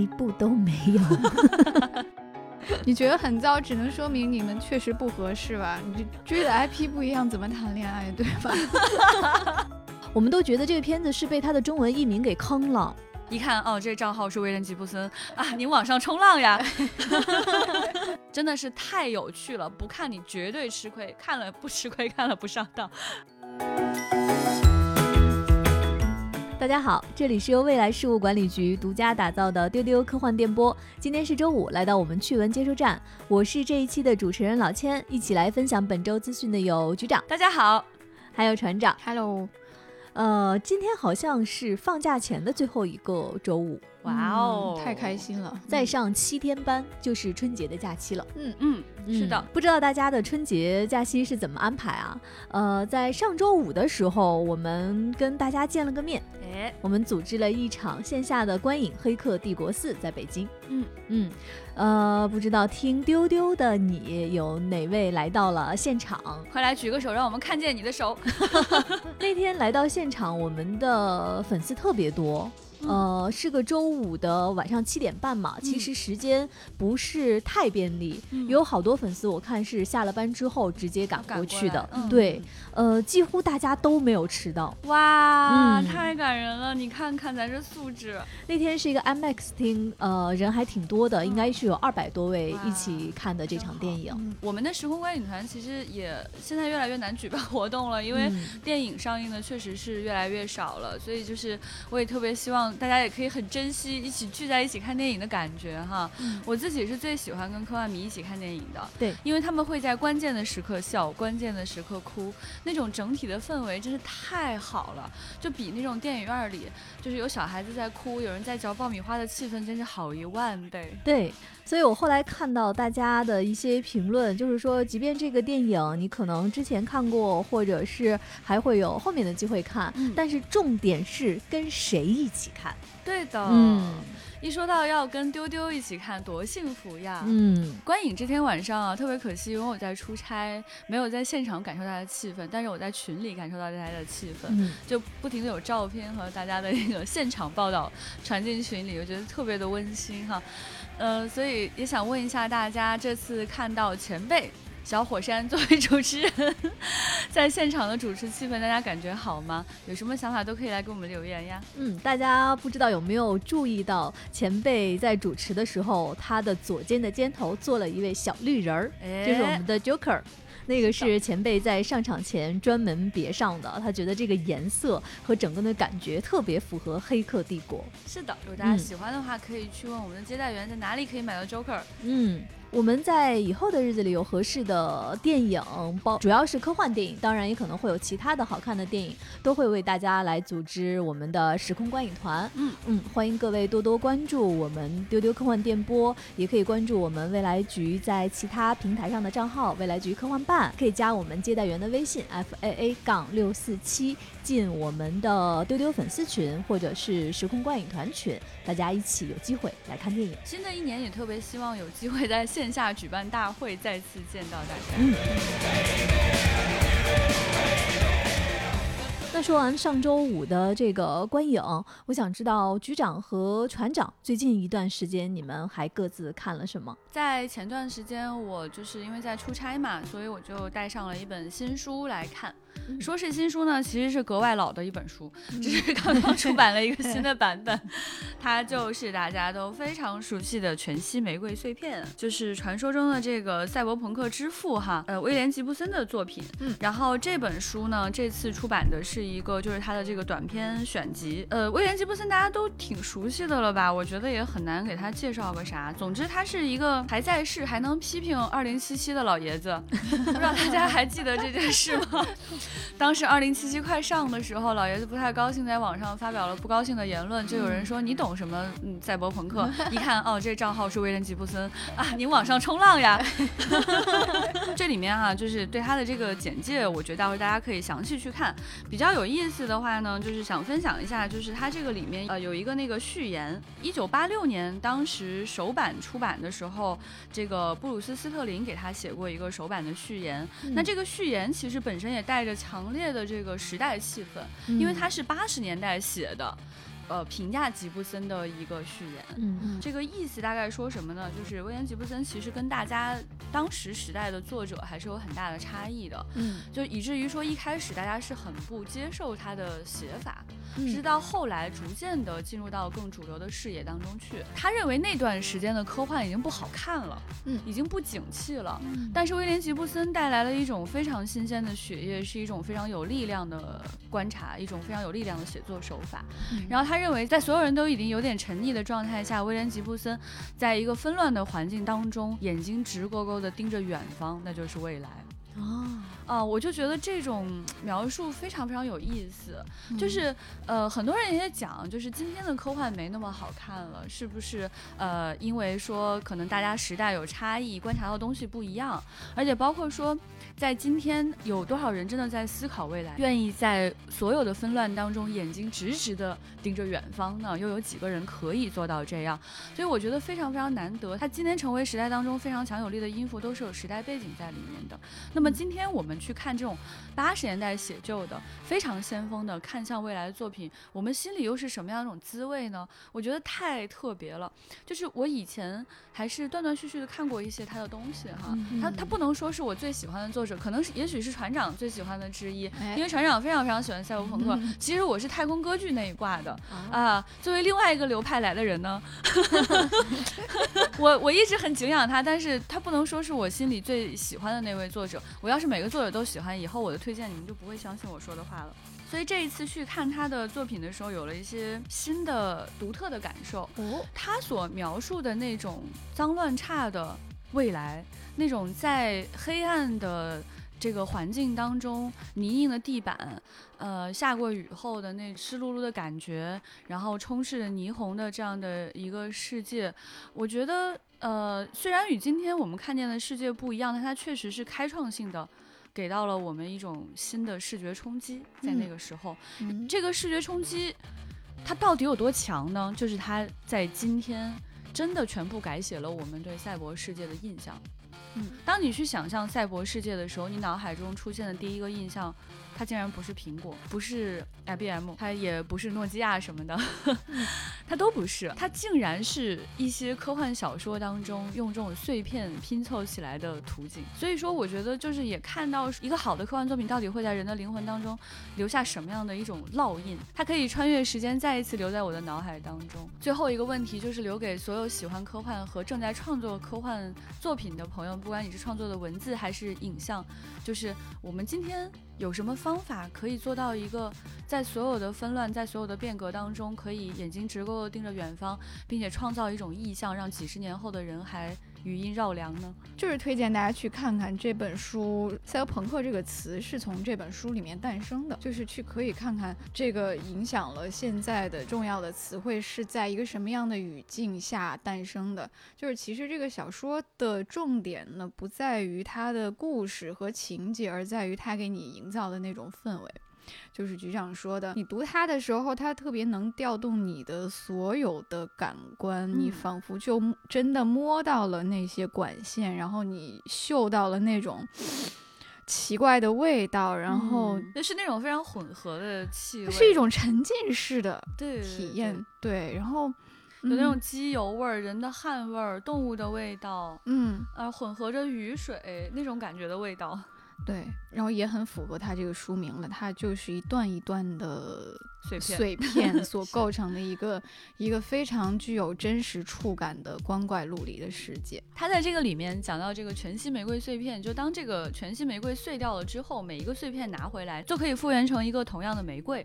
一步都没有。你觉得很糟，只能说明你们确实不合适吧？你追的 IP 不一样，怎么谈恋爱，对吧？我们都觉得这个片子是被他的中文译名给坑了。一看哦，这账号是威廉吉布森啊，您网上冲浪呀，真的是太有趣了，不看你绝对吃亏，看了不吃亏，看了不上当。大家好，这里是由未来事务管理局独家打造的丢丢科幻电波。今天是周五，来到我们趣闻接收站，我是这一期的主持人老千，一起来分享本周资讯的有局长，大家好，还有船长，Hello。呃，今天好像是放假前的最后一个周五。哇哦，太开心了！再上七天班就是春节的假期了。嗯嗯，是的。不知道大家的春节假期是怎么安排啊？呃，在上周五的时候，我们跟大家见了个面。哎，我们组织了一场线下的观影《黑客帝国四》在北京。嗯嗯，呃，不知道听丢丢的你有哪位来到了现场？快来举个手，让我们看见你的手。那天来到现场，我们的粉丝特别多。呃，是个周五的晚上七点半嘛，其实时间不是太便利，有好多粉丝我看是下了班之后直接赶过去的，对，呃，几乎大家都没有迟到，哇，太感人了！你看看咱这素质。那天是一个 IMAX 厅，呃，人还挺多的，应该是有二百多位一起看的这场电影。我们的时空观影团其实也现在越来越难举办活动了，因为电影上映的确实是越来越少了，所以就是我也特别希望。大家也可以很珍惜一起聚在一起看电影的感觉哈。我自己是最喜欢跟科幻迷一起看电影的，对，因为他们会在关键的时刻笑，关键的时刻哭，那种整体的氛围真是太好了，就比那种电影院里就是有小孩子在哭，有人在嚼爆米花的气氛真是好一万倍。对，所以我后来看到大家的一些评论，就是说，即便这个电影你可能之前看过，或者是还会有后面的机会看，但是重点是跟谁一起看。对的，嗯，一说到要跟丢丢一起看，多幸福呀！嗯，观影这天晚上啊，特别可惜，因为我在出差，没有在现场感受到的气氛，但是我在群里感受到大家的气氛，就不停的有照片和大家的那个现场报道传进群里，我觉得特别的温馨哈。呃，所以也想问一下大家，这次看到前辈。小火山作为主持人，在现场的主持气氛，大家感觉好吗？有什么想法都可以来给我们留言呀。嗯，大家不知道有没有注意到前辈在主持的时候，他的左肩的肩头坐了一位小绿人儿，就是我们的 Joker。那个是前辈在上场前专门别上的，他觉得这个颜色和整个的感觉特别符合《黑客帝国》。是的，如果大家喜欢的话，可以去问我们的接待员在哪里可以买到 Joker。嗯。我们在以后的日子里有合适的电影，包主要是科幻电影，当然也可能会有其他的好看的电影，都会为大家来组织我们的时空观影团。嗯嗯，欢迎各位多多关注我们丢丢科幻电波，也可以关注我们未来局在其他平台上的账号，未来局科幻办，可以加我们接待员的微信 f a a 杠六四七，进我们的丢丢粉丝群或者是时空观影团群，大家一起有机会来看电影。新的一年也特别希望有机会在线。下举办大会，再次见到大家。嗯那说完上周五的这个观影，我想知道局长和船长最近一段时间你们还各自看了什么？在前段时间，我就是因为在出差嘛，所以我就带上了一本新书来看。说是新书呢，其实是格外老的一本书，只是刚刚出版了一个 新的版本。它就是大家都非常熟悉的《全息玫瑰碎片》，就是传说中的这个赛博朋克之父哈，呃，威廉吉布森的作品。嗯，然后这本书呢，这次出版的是一个就是他的这个短篇选集。呃，威廉吉布森大家都挺熟悉的了吧？我觉得也很难给他介绍个啥。总之，他是一个还在世还能批评二零七七的老爷子。不知道大家还记得这件事吗？当时二零七七快上的时候，老爷子不太高兴，在网上发表了不高兴的言论，就有人说你懂什么？嗯，赛博朋克？一看哦，这账号是威廉吉布森啊，你网上冲浪呀？这里面啊，就是对他的这个简介，我觉得待会大家可以详细去看。比较有意思的话呢，就是想分享一下，就是他这个里面呃有一个那个序言，一九八六年当时首版出版的时候，这个布鲁斯斯特林给他写过一个首版的序言。那这个序言其实本身也带着。强烈的这个时代气氛，因为它是八十年代写的，呃评价吉布森的一个序言。嗯这个意思大概说什么呢？就是威廉吉布森其实跟大家当时时代的作者还是有很大的差异的，嗯就以至于说一开始大家是很不接受他的写法，嗯直到后来逐渐的进入到更主流的视野当中去。他认为那段时间的科幻已经不好看了，嗯已经不景气了。嗯但是威廉吉布森带来了一种非常新鲜的血液，是一种非常有力量的观察，一种非常有力量的写作手法。嗯然后他认为，在所有人都已经有点沉溺的状态下，威廉吉布森在一个纷乱的环境当中，眼睛直勾勾地盯着远方，那就是未来。哦，啊，我就觉得这种描述非常非常有意思，嗯就是呃，很多人也讲，就是今天的科幻没那么好看了，是不是？呃，因为说可能大家时代有差异，观察到的东西不一样，而且包括说，在今天有多少人真的在思考未来，愿意在所有的纷乱当中眼睛直直的盯着远方呢？又有几个人可以做到这样？所以我觉得非常非常难得，他今天成为时代当中非常强有力的音符，都是有时代背景在里面的。那么今天我们去看这种八十年代写就的非常先锋的看向未来的作品，我们心里又是什么样一种滋味呢？我觉得太特别了。就是我以前还是断断续续的看过一些他的东西哈，嗯他他不能说是我最喜欢的作者，可能是也许是船长最喜欢的之一，哎因为船长非常非常喜欢赛博朋克。嗯其实我是太空歌剧那一挂的啊，啊。作为另外一个流派来的人呢，我我一直很敬仰他，但是他不能说是我心里最喜欢的那位作者。我要是每个作者都喜欢，以后我的推荐你们就不会相信我说的话了。所以这一次去看他的作品的时候，有了一些新的、独特的感受。哦，他所描述的那种脏乱差的未来，那种在黑暗的这个环境当中，泥泞的地板，呃，下过雨后的那湿漉漉的感觉，然后充斥着霓虹的这样的一个世界，我觉得，呃，虽然与今天我们看见的世界不一样，但它确实是开创性的。给到了我们一种新的视觉冲击，在那嗯个时候，嗯这个视觉冲击，它到底有多强呢？就是它在今天真的全部改写了我们对赛博世界的印象。嗯，当你去想象赛博世界的时候，你脑海中出现的第一个印象，它竟然不是苹果，不是 IBM，它也不是诺基亚什么的，它都不是，它竟然是一些科幻小说当中用这种碎片拼凑起来的图景。所以说，我觉得就是也看到一个好的科幻作品到底会在人的灵魂当中留下什么样的一种烙印，它可以穿越时间，再一次留在我的脑海当中。最后一个问题就是留给所有喜欢科幻和正在创作科幻作品的朋友，不管你是创作的文字还是影像，就是我们今天有什么方法可以做到一个在所有的纷乱、在所有的变革当中，可以眼睛直勾勾盯着远方，并且创造一种意象，让几十年后的人还余音绕梁呢？就是推荐大家去看看这本书。赛博朋克这个词是从这本书里面诞生的，就是去可以看看这个影响了现在的重要的词汇是在一个什么样的语境下诞生的。就是其实这个小说的重点呢，不在于它的故事和情节，而在于它给你营造的那种氛围。就是局长说的，你读它的时候，它特别能调动你的所有的感官，你嗯。仿佛就真的摸到了那些管线，然后你嗅到了那种 奇怪的味道，然后嗯那是那种非常混合的气味，是一种沉浸式的对体验。对，然后有那种嗯。机油味儿、人的汗味儿、动物的味道，嗯，呃，混合着雨水那种感觉的味道。对，然后也很符合它这个书名了，它就是一段一段的碎片碎片 所构成的一个一个非常具有真实触感的光怪陆离的世界。他在这个里面讲到这个全息玫瑰碎片，就当这个全息玫瑰碎掉了之后，每一个碎片拿回来就可以复原成一个同样的玫瑰。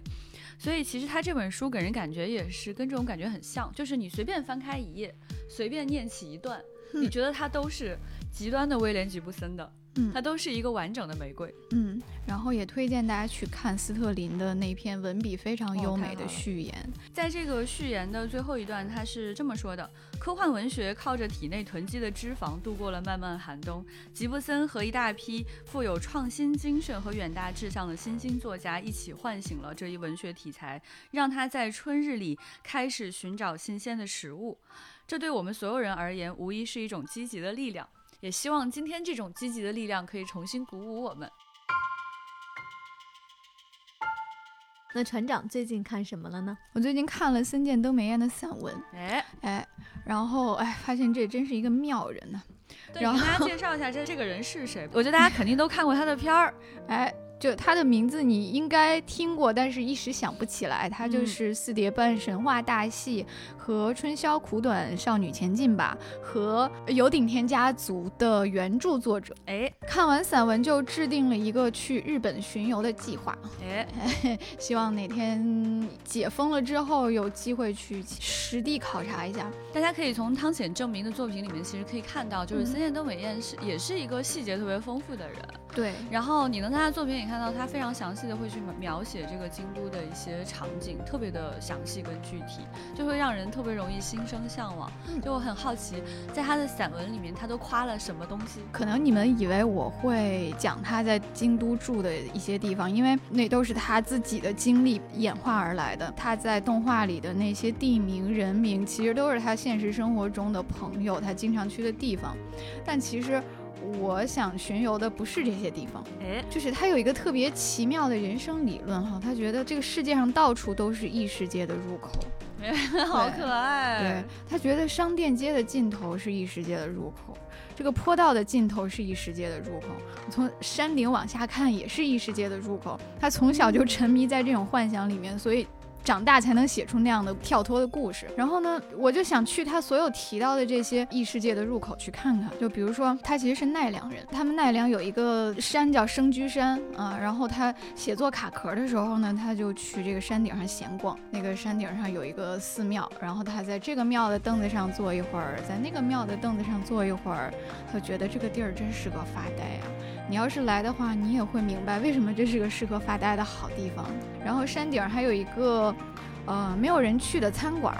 所以其实他这本书给人感觉也是跟这种感觉很像，就是你随便翻开一页，随便念起一段，嗯你觉得它都是极端的威廉吉布森的，嗯它都是一个完整的玫瑰。嗯，然后也推荐大家去看斯特林的那篇文笔非常哦优美的序言。在这个序言的最后一段，他是这么说的：科幻文学靠着体内囤积的脂肪度过了漫漫寒冬。吉布森和一大批富有创新精神和远大志向的新兴作家一起唤醒了这一文学题材，让他在春日里开始寻找新鲜的食物。这对我们所有人而言，无疑是一种积极的力量。也希望今天这种积极的力量可以重新鼓舞我们。那船长最近看什么了呢？我最近看了森见登美彦的散文，哎哎，然后哎，发现这真是一个妙人呢。然后大家介绍一下这这个人是谁？我觉得大家肯定都看过他的片儿，哎。就他的名字你应该听过，但是一时想不起来。他就是《四叠半神话大戏》和《春宵苦短，少女前进吧》和《有顶天家族》的原著作者。哎，看完散文就制定了一个去日本巡游的计划。哎，希望哪天解封了之后有机会去实地考察一下。大家可以从汤显证明的作品里面其实可以看到，就是森见登美彦是也是一个细节特别丰富的人。对，然后你能看他作品里看到他非常详细的会去描写这个京都的一些场景，特别的详细跟具体，就会让人特别容易心生向往。就我很好奇，在他的散文里面，他都夸了什么东西？可能你们以为我会讲他在京都住的一些地方，因为那都是他自己的经历演化而来的。他在动画里的那些地名人名，其实都是他现实生活中的朋友，他经常去的地方。但其实。我想巡游的不是这些地方，哎，就是他有一个特别奇妙的人生理论哈，他觉得这个世界上到处都是异世界的入口，好可爱。对他觉得商店街的尽头是异世界的入口，这个坡道的尽头是异世界的入口，从山顶往下看也是异世界的入口。他从小就沉迷在这种幻想里面，所以。长大才能写出那样的跳脱的故事。然后呢，我就想去他所有提到的这些异世界的入口去看看。就比如说，他其实是奈良人，他们奈良有一个山叫生居山啊。然后他写作卡壳的时候呢，他就去这个山顶上闲逛。那个山顶上有一个寺庙，然后他在这个庙的凳子上坐一会儿，在那个庙的凳子上坐一会儿，他觉得这个地儿真是个发呆啊。你要是来的话，你也会明白为什么这是个适合发呆的好地方。然后山顶还有一个，呃，没有人去的餐馆，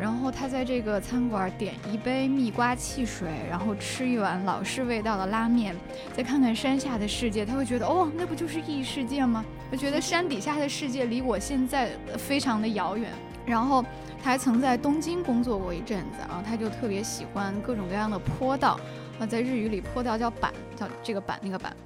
然后他在这个餐馆点一杯蜜瓜汽水，然后吃一碗老式味道的拉面，再看看山下的世界，他会觉得哦，那不就是异世界吗？他觉得山底下的世界离我现在非常的遥远。然后他还曾在东京工作过一阵子啊，他就特别喜欢各种各样的坡道。啊，在日语里坡道叫板，叫这个板那个板，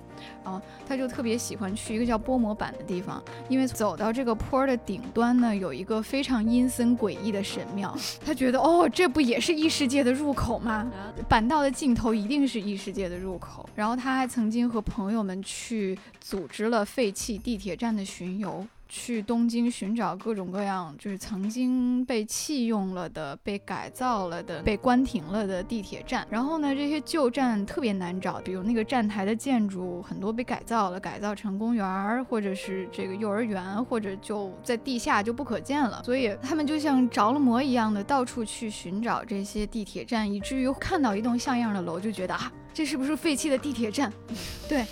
然后他就特别喜欢去一个叫波摩板的地方，因为走到这个坡的顶端呢，有一个非常阴森诡异的神庙，他觉得哦，这不也是异世界的入口吗？板道的尽头一定是异世界的入口。然后他还曾经和朋友们去组织了废弃地铁站的巡游。去东京寻找各种各样，就是曾经被弃用了的、被改造了的、被关停了的地铁站。然后呢，这些旧站特别难找，比如那个站台的建筑很多被改造了，改造成公园儿，或者是这个幼儿园，或者就在地下就不可见了。所以他们就像着了魔一样的到处去寻找这些地铁站，以至于看到一栋像样的楼就觉得啊。这是不是废弃的地铁站？对，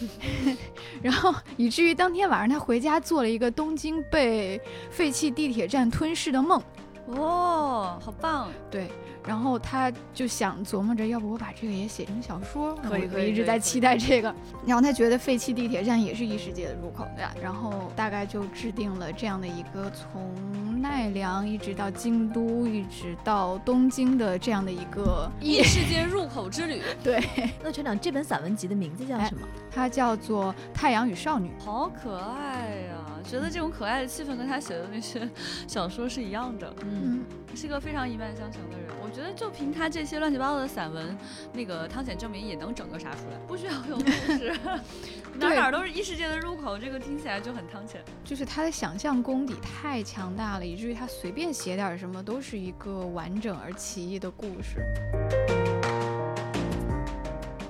然后以至于当天晚上他回家做了一个东京被废弃地铁站吞噬的梦。哦，好棒！对。然后他就想琢磨着，要不我把这个也写成小说？可以，可以，一直在期待这个。然后他觉得废弃地铁站也是异世界的入口，对然后大概就制定了这样的一个从奈良一直到京都，一直到东京的这样的一个 异世界入口之旅。对。那船长，这本散文集的名字叫什么？它叫做《太阳与少女》。好可爱呀！觉得这种可爱的气氛跟他写的那些 小说是一样的。嗯。是个非常一脉相承的人，我觉得就凭他这些乱七八糟的散文，那个汤显证明也能整个啥出来，不需要有故事，哪哪都是异世界的入口，这个听起来就很汤浅。就是他的想象功底太强大了，以至于他随便写点什么都是一个完整而奇异的故事。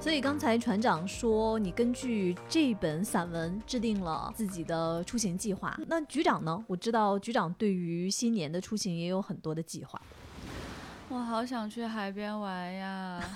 所以刚才船长说，你根据这本散文制定了自己的出行计划。那局长呢？我知道局长对于新年的出行也有很多的计划。我好想去海边玩呀！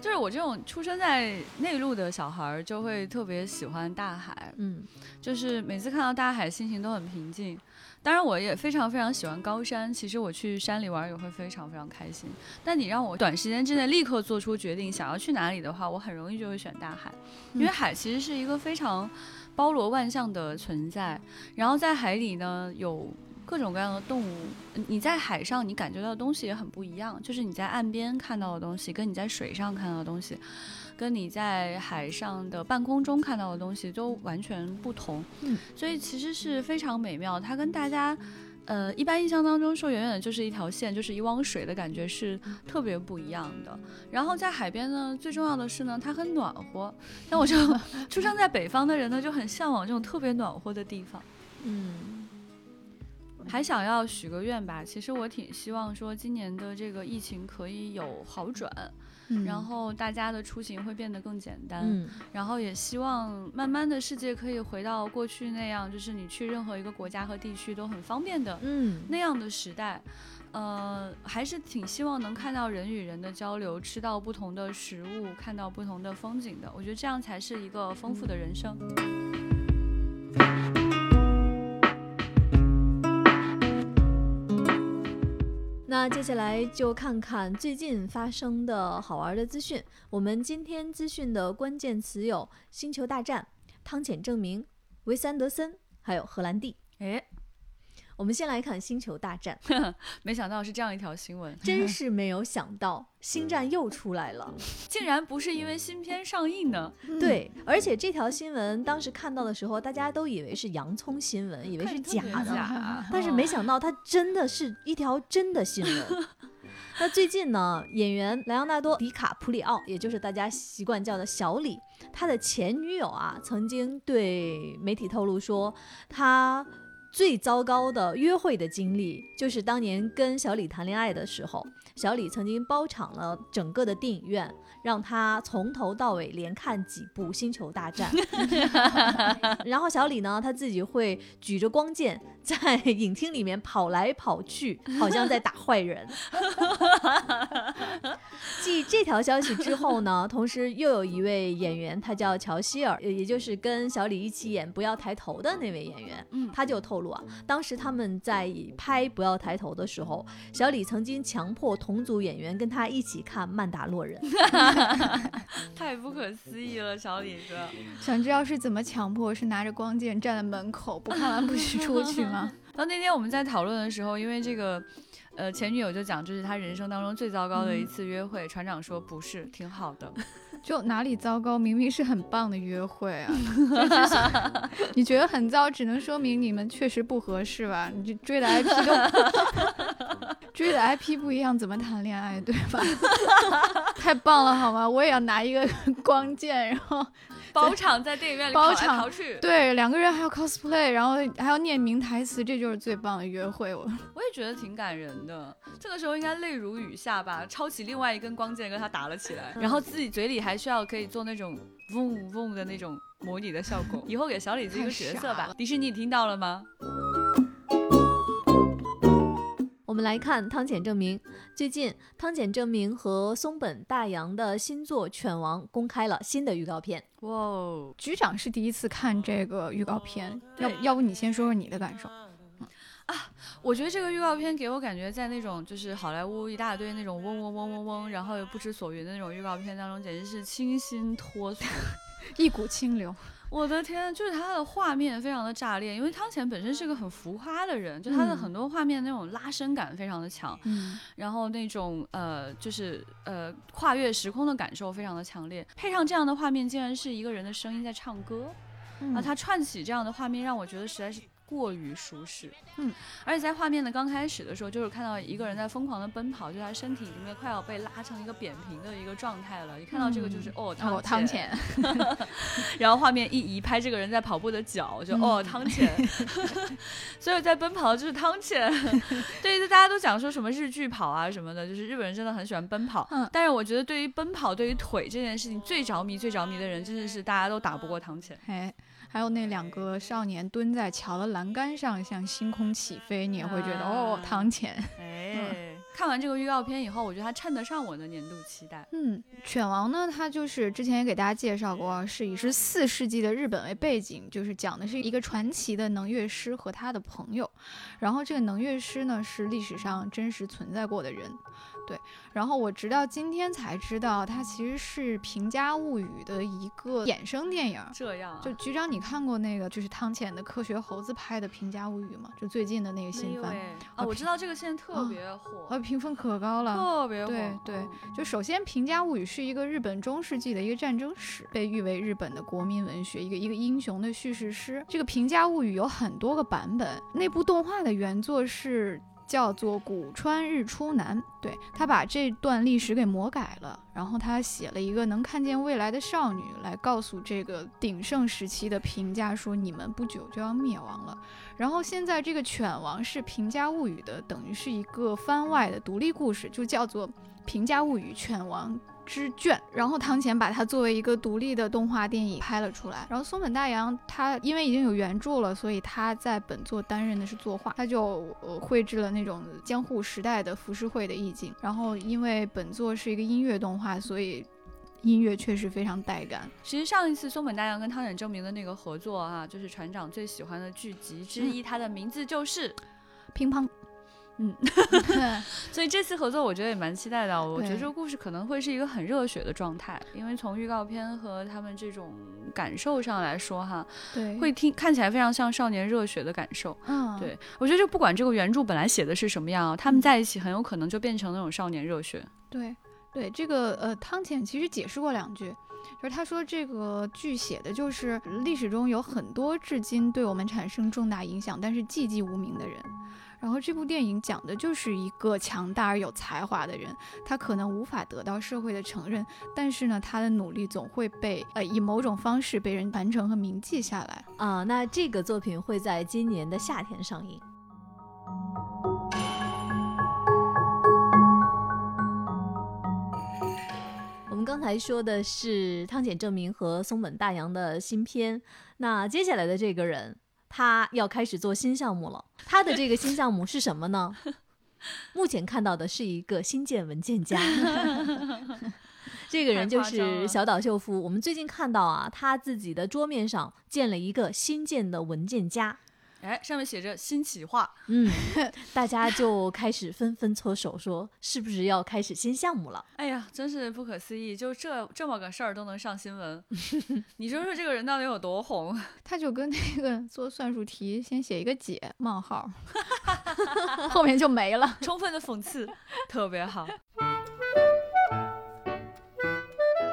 就是我这种出生在内陆的小孩，就会特别喜欢大海。嗯，就是每次看到大海，心情都很平静。当然，我也非常非常喜欢高山。其实我去山里玩也会非常非常开心。但你让我短时间之内立刻做出决定想要去哪里的话，我很容易就会选大海，因为海其实是一个非常包罗万象的存在。然后在海里呢，有。各种各样的动物。你在海上，你感觉到的东西也很不一样，就是你在岸边看到的东西，跟你在水上看到的东西，跟你在海上的半空中看到的东西都完全不同。嗯，所以其实是非常美妙。它跟大家。呃，一般印象当中说远远的就是一条线，就是一汪水的感觉是特别不一样的。然后在海边呢，最重要的是呢，它很暖和。像我这种 出生在北方的人呢，就很向往这种特别暖和的地方。嗯，还想要许个愿吧。其实我挺希望说今年的这个疫情可以有好转。然后大家的出行会变得更简单，嗯，然后也希望慢慢的世界可以回到过去那样，就是你去任何一个国家和地区都很方便的，嗯，那样的时代，呃，还是挺希望能看到人与人的交流，吃到不同的食物，看到不同的风景的。我觉得这样才是一个丰富的人生。那接下来就看看最近发生的好玩的资讯。我们今天资讯的关键词有《星球大战》、汤浅证明、维斯安德森，还有荷兰弟。诶。我们先来看《星球大战》，没想到是这样一条新闻，真是没有想到，星战又出来了，竟然不是因为新片上映呢？对，而且这条新闻当时看到的时候，大家都以为是洋葱新闻，以为是假的，但是没想到它真的是一条真的新闻。那最近呢，演员莱昂纳多·迪卡普里奥，也就是大家习惯叫的小李，他的前女友啊，曾经对媒体透露说，他。最糟糕的约会的经历，就是当年跟小李谈恋爱的时候，小李曾经包场了整个的电影院，让他从头到尾连看几部《星球大战》，然后小李呢，他自己会举着光剑在影厅里面跑来跑去，好像在打坏人。继这条消息之后呢，同时又有一位演员，他叫乔希尔，也就是跟小李一起演《不要抬头》的那位演员，嗯，他就透露啊。当时他们在拍《不要抬头》的时候，小李曾经强迫同组演员跟他一起看《曼达洛人》，太不可思议了，小李哥。想知道是怎么强迫？是拿着光剑站在门口，不看完不许出去吗？然后 那天我们在讨论的时候，因为这个，呃，前女友就讲这是他人生当中最糟糕的一次约会。船长说不是，挺好的。就哪里糟糕？明明是很棒的约会啊！你觉得很糟，只能说明你们确实不合适吧？你就追的 IP 都追的 IP 不一样，怎么谈恋爱，对吧？太棒了，好吗？我也要拿一个光剑，然后。包场在电影院里跑来跑去，对，两个人还要 cosplay，然后还要念名台词，这就是最棒的约会。我 我也觉得挺感人的，这个时候应该泪如雨下吧，抄起另外一根光剑跟他打了起来，然后自己嘴里还需要可以做那种嗡嗡的那种模拟的效果，以后给小李子一个角色吧。迪士尼你听到了吗？我们来看汤浅证明。最近，汤浅证明和松本大洋的新作《犬王》公开了新的预告片。哇哦，局长是第一次看这个预告片，要要不你先说说你的感受？啊，我觉得这个预告片给我感觉，在那种就是好莱坞一大堆那种嗡嗡嗡嗡嗡，然后又不知所云的那种预告片当中，简直是清新脱俗，一股清流。我的天，就是他的画面非常的炸裂，因为汤浅本身是个很浮夸的人，就他的很多画面那种拉伸感非常的强，嗯，然后那种呃就是呃跨越时空的感受非常的强烈，配上这样的画面，竟然是一个人的声音在唱歌，啊，他串起这样的画面，让我觉得实在是。过于舒适，嗯，而且在画面的刚开始的时候，就是看到一个人在疯狂的奔跑，就他身体已经快要被拉成一个扁平的一个状态了。一看到这个就是哦，汤浅，然后画面一移，拍这个人在跑步的脚，就哦，汤浅，所以在奔跑的就是汤浅。对，就大家都讲说什么日剧跑啊什么的，就是日本人真的很喜欢奔跑。嗯，但是我觉得对于奔跑，对于腿这件事情最着迷、最着迷的人，真的是大家都打不过汤浅。嘿。还有那两个少年蹲在桥的栏杆上，向星空起飞，你也会觉得哦，汤浅。哎，看完这个预告片以后，我觉得它称得上我的年度期待。嗯，犬王呢，它就是之前也给大家介绍过，是以十四世纪的日本为背景，就是讲的是一个传奇的能乐师和他的朋友。然后这个能乐师呢，是历史上真实存在过的人。对，然后我直到今天才知道，它其实是《平家物语》的一个衍生电影。这样，就局长，你看过那个就是汤浅的科学猴子拍的《平家物语》吗？就最近的那个新番。啊，我知道这个现在特别火，啊，评分可高了，特别火。对对，就首先《平家物语》是一个日本中世纪的一个战争史，被誉为日本的国民文学，一个一个英雄的叙事诗。这个《平家物语》有很多个版本，那部动画的原作是。叫做古川日出男，对他把这段历史给魔改了，然后他写了一个能看见未来的少女来告诉这个鼎盛时期的评价说你们不久就要灭亡了。然后现在这个犬王是平家物语的，等于是一个番外的独立故事，就叫做平家物语犬王。之卷，然后汤浅把它作为一个独立的动画电影拍了出来。然后松本大洋他因为已经有原著了，所以他在本作担任的是作画，他就呃绘制了那种江户时代的浮世绘的意境。然后因为本作是一个音乐动画，所以音乐确实非常带感。其实上一次松本大洋跟汤浅证明的那个合作啊，就是船长最喜欢的剧集之一，它的名字就是《乒乓》。嗯，所以这次合作我觉得也蛮期待的。我觉得这个故事可能会是一个很热血的状态，因为从预告片和他们这种感受上来说，哈，对，会听看起来非常像少年热血的感受。嗯，对我觉得就不管这个原著本来写的是什么样，他们在一起很有可能就变成那种少年热血。对，对，这个呃，汤浅其实解释过两句，就是他说这个剧写的就是历史中有很多至今对我们产生重大影响，但是寂寂无名的人。然后这部电影讲的就是一个强大而有才华的人，他可能无法得到社会的承认，但是呢，他的努力总会被呃以某种方式被人传承和铭记下来啊。那这个作品会在今年的夏天上映。我们刚才说的是汤浅证明和松本大洋的新片，那接下来的这个人。他要开始做新项目了，他的这个新项目是什么呢？目前看到的是一个新建文件夹，这个人就是小岛秀夫。我们最近看到啊，他自己的桌面上建了一个新建的文件夹。哎，上面写着新企划，嗯，大家就开始纷纷搓手，说是不是要开始新项目了？哎呀，真是不可思议，就这这么个事儿都能上新闻，你说说这个人到底有多红？他就跟那个做算术题，先写一个解冒号，后面就没了，充分的讽刺，特别好。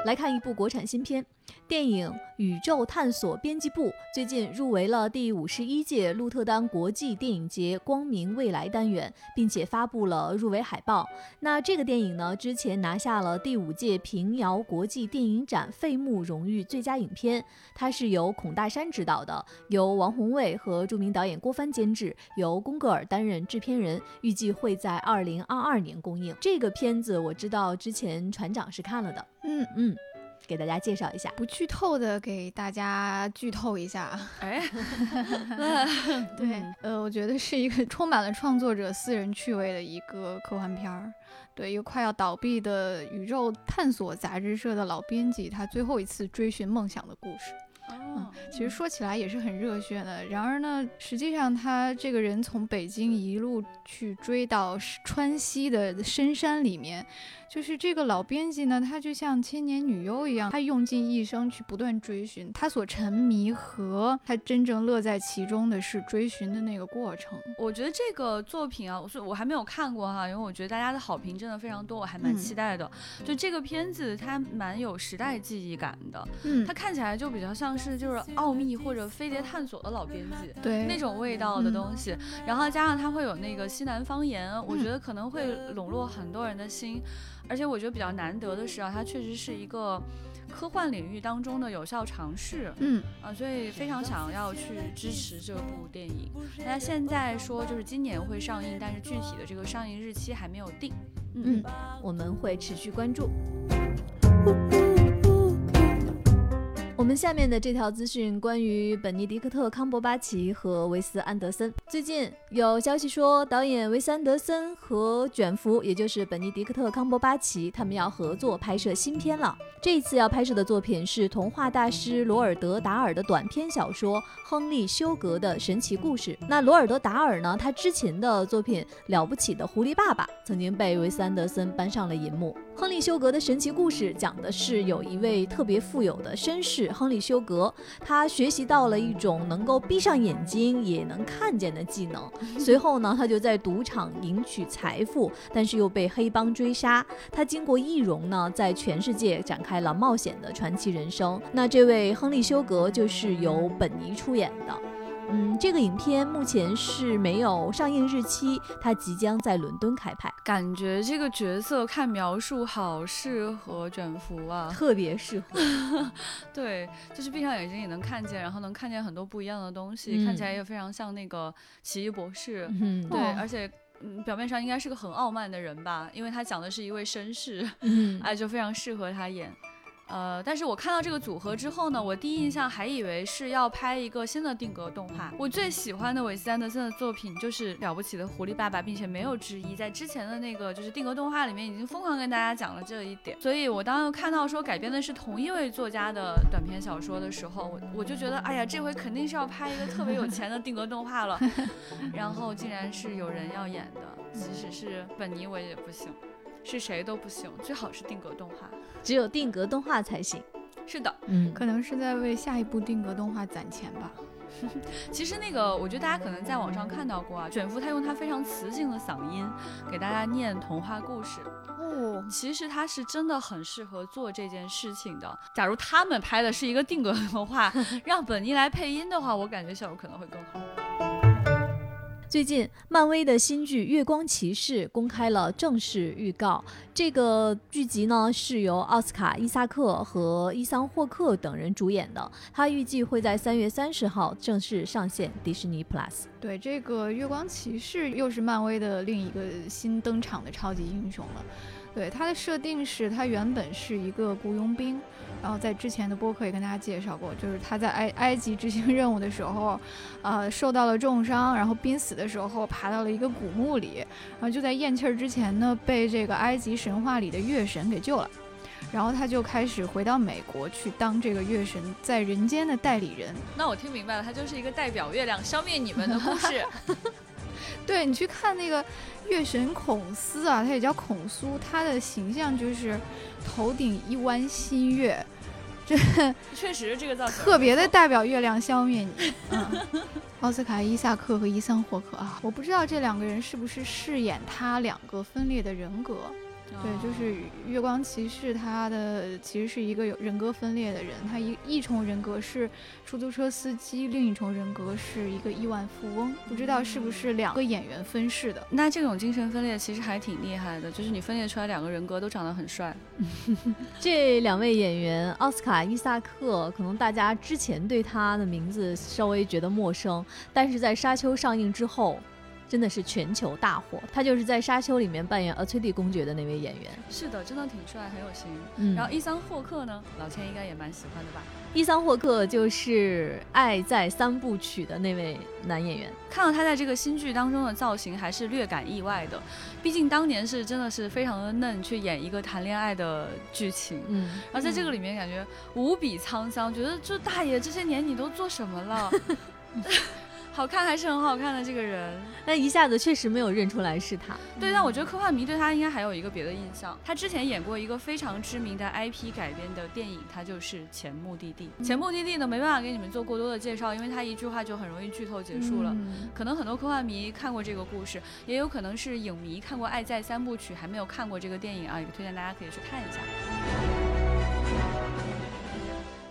来看一部国产新片。电影《宇宙探索编辑部》最近入围了第五十一届鹿特丹国际电影节光明未来单元，并且发布了入围海报。那这个电影呢，之前拿下了第五届平遥国际电影展费穆荣誉最佳影片。它是由孔大山执导的，由王宏卫和著名导演郭帆监制，由宫格尔担任制片人，预计会在二零二二年公映。这个片子我知道之前船长是看了的，嗯嗯。给大家介绍一下，不剧透的给大家剧透一下。哎，对，呃，我觉得是一个充满了创作者私人趣味的一个科幻片儿。对，一个快要倒闭的宇宙探索杂志社的老编辑，他最后一次追寻梦想的故事。嗯，其实说起来也是很热血的。然而呢，实际上他这个人从北京一路去追到川西的深山里面。就是这个老编辑呢，他就像千年女优一样，他用尽一生去不断追寻他所沉迷和他真正乐在其中的是追寻的那个过程。我觉得这个作品啊，我我还没有看过哈，因为我觉得大家的好评真的非常多，我还蛮期待的。就这个片子，它蛮有时代记忆感的，嗯，它看起来就比较像是就是奥秘或者飞碟探索的老编辑，对那种味道的东西，然后加上它会有那个西南方言，我觉得可能会笼络很多人的心。而且我觉得比较难得的是啊，它确实是一个科幻领域当中的有效尝试，嗯啊，所以非常想要去支持这部电影。那现在说就是今年会上映，但是具体的这个上映日期还没有定，嗯，我们会持续关注。我们下面的这条资讯关于本尼迪克特·康伯巴奇和维斯·安德森。最近有消息说，导演维斯·安德森和卷福，也就是本尼迪克特·康伯巴奇，他们要合作拍摄新片了。这一次要拍摄的作品是童话大师罗尔德·达尔的短篇小说《亨利·休格的神奇故事》。那罗尔德·达尔呢？他之前的作品《了不起的狐狸爸爸》曾经被维斯·安德森搬上了银幕。亨利·休格的神奇故事讲的是有一位特别富有的绅士亨利·休格，他学习到了一种能够闭上眼睛也能看见的技能。随后呢，他就在赌场赢取财富，但是又被黑帮追杀。他经过易容呢，在全世界展开了冒险的传奇人生。那这位亨利·休格就是由本尼出演的。嗯，这个影片目前是没有上映日期，它即将在伦敦开拍。感觉这个角色看描述好适合卷福啊，特别适合。对，就是闭上眼睛也能看见，然后能看见很多不一样的东西，看起来也非常像那个奇异博士。嗯，对，而且嗯，表面上应该是个很傲慢的人吧，因为他讲的是一位绅士，嗯，哎，就非常适合他演。呃，但是我看到这个组合之后呢，我第一印象还以为是要拍一个新的定格动画。我最喜欢的韦斯安德森的作品就是《了不起的狐狸爸爸》，并且没有之一。在之前的那个就是定格动画里面，已经疯狂跟大家讲了这一点。所以我当时看到说改编的是同一位作家的短篇小说的时候，我我就觉得，哎呀，这回肯定是要拍一个特别有钱的定格动画了。然后竟然是有人要演的，即使是本尼，我也不行。是谁都不行，最好是定格动画，只有定格动画才行。是的，嗯，可能是在为下一部定格动画攒钱吧。其实那个，我觉得大家可能在网上看到过啊，卷福他用他非常磁性的嗓音给大家念童话故事。哦，其实他是真的很适合做这件事情的。假如他们拍的是一个定格动画，让本尼来配音的话，我感觉效果可能会更好。最近，漫威的新剧《月光骑士》公开了正式预告。这个剧集呢是由奥斯卡·伊萨克和伊桑·霍克等人主演的，它预计会在三月三十号正式上线迪士尼 Plus。对，这个月光骑士又是漫威的另一个新登场的超级英雄了。对，它的设定是，他原本是一个雇佣兵。然后在之前的播客也跟大家介绍过，就是他在埃埃及执行任务的时候，呃，受到了重伤，然后濒死的时候爬到了一个古墓里，然后就在咽气儿之前呢，被这个埃及神话里的月神给救了，然后他就开始回到美国去当这个月神在人间的代理人。那我听明白了，他就是一个代表月亮消灭你们的故事。对你去看那个月神孔斯啊，他也叫孔苏，他的形象就是头顶一弯新月，这 确实这个造型特别的代表月亮消灭你。嗯，奥斯卡·伊萨克和伊桑·霍克啊，我不知道这两个人是不是饰演他两个分裂的人格。对，就是月光骑士，他的其实是一个有人格分裂的人，他一一重人格是出租车司机，另一重人格是一个亿万富翁，不知道是不是两个演员分饰的。那这种精神分裂其实还挺厉害的，就是你分裂出来两个人格都长得很帅。这两位演员，奥斯卡·伊萨克，可能大家之前对他的名字稍微觉得陌生，但是在《沙丘》上映之后。真的是全球大火，他就是在《沙丘》里面扮演阿崔蒂公爵的那位演员。是的，真的挺帅，很有型。嗯，然后伊桑霍克呢，老千应该也蛮喜欢的吧？伊桑霍克就是《爱在三部曲》的那位男演员。看到他在这个新剧当中的造型，还是略感意外的。毕竟当年是真的是非常的嫩，去演一个谈恋爱的剧情。嗯，然后在这个里面感觉无比沧桑，觉得这大爷这些年你都做什么了？好看还是很好看的这个人，但一下子确实没有认出来是他。对，但我觉得科幻迷对他应该还有一个别的印象。他之前演过一个非常知名的 IP 改编的电影，他就是《前目的地》。《前目的地》呢，没办法给你们做过多的介绍，因为他一句话就很容易剧透结束了。可能很多科幻迷看过这个故事，也有可能是影迷看过《爱在三部曲》还没有看过这个电影啊，也推荐大家可以去看一下。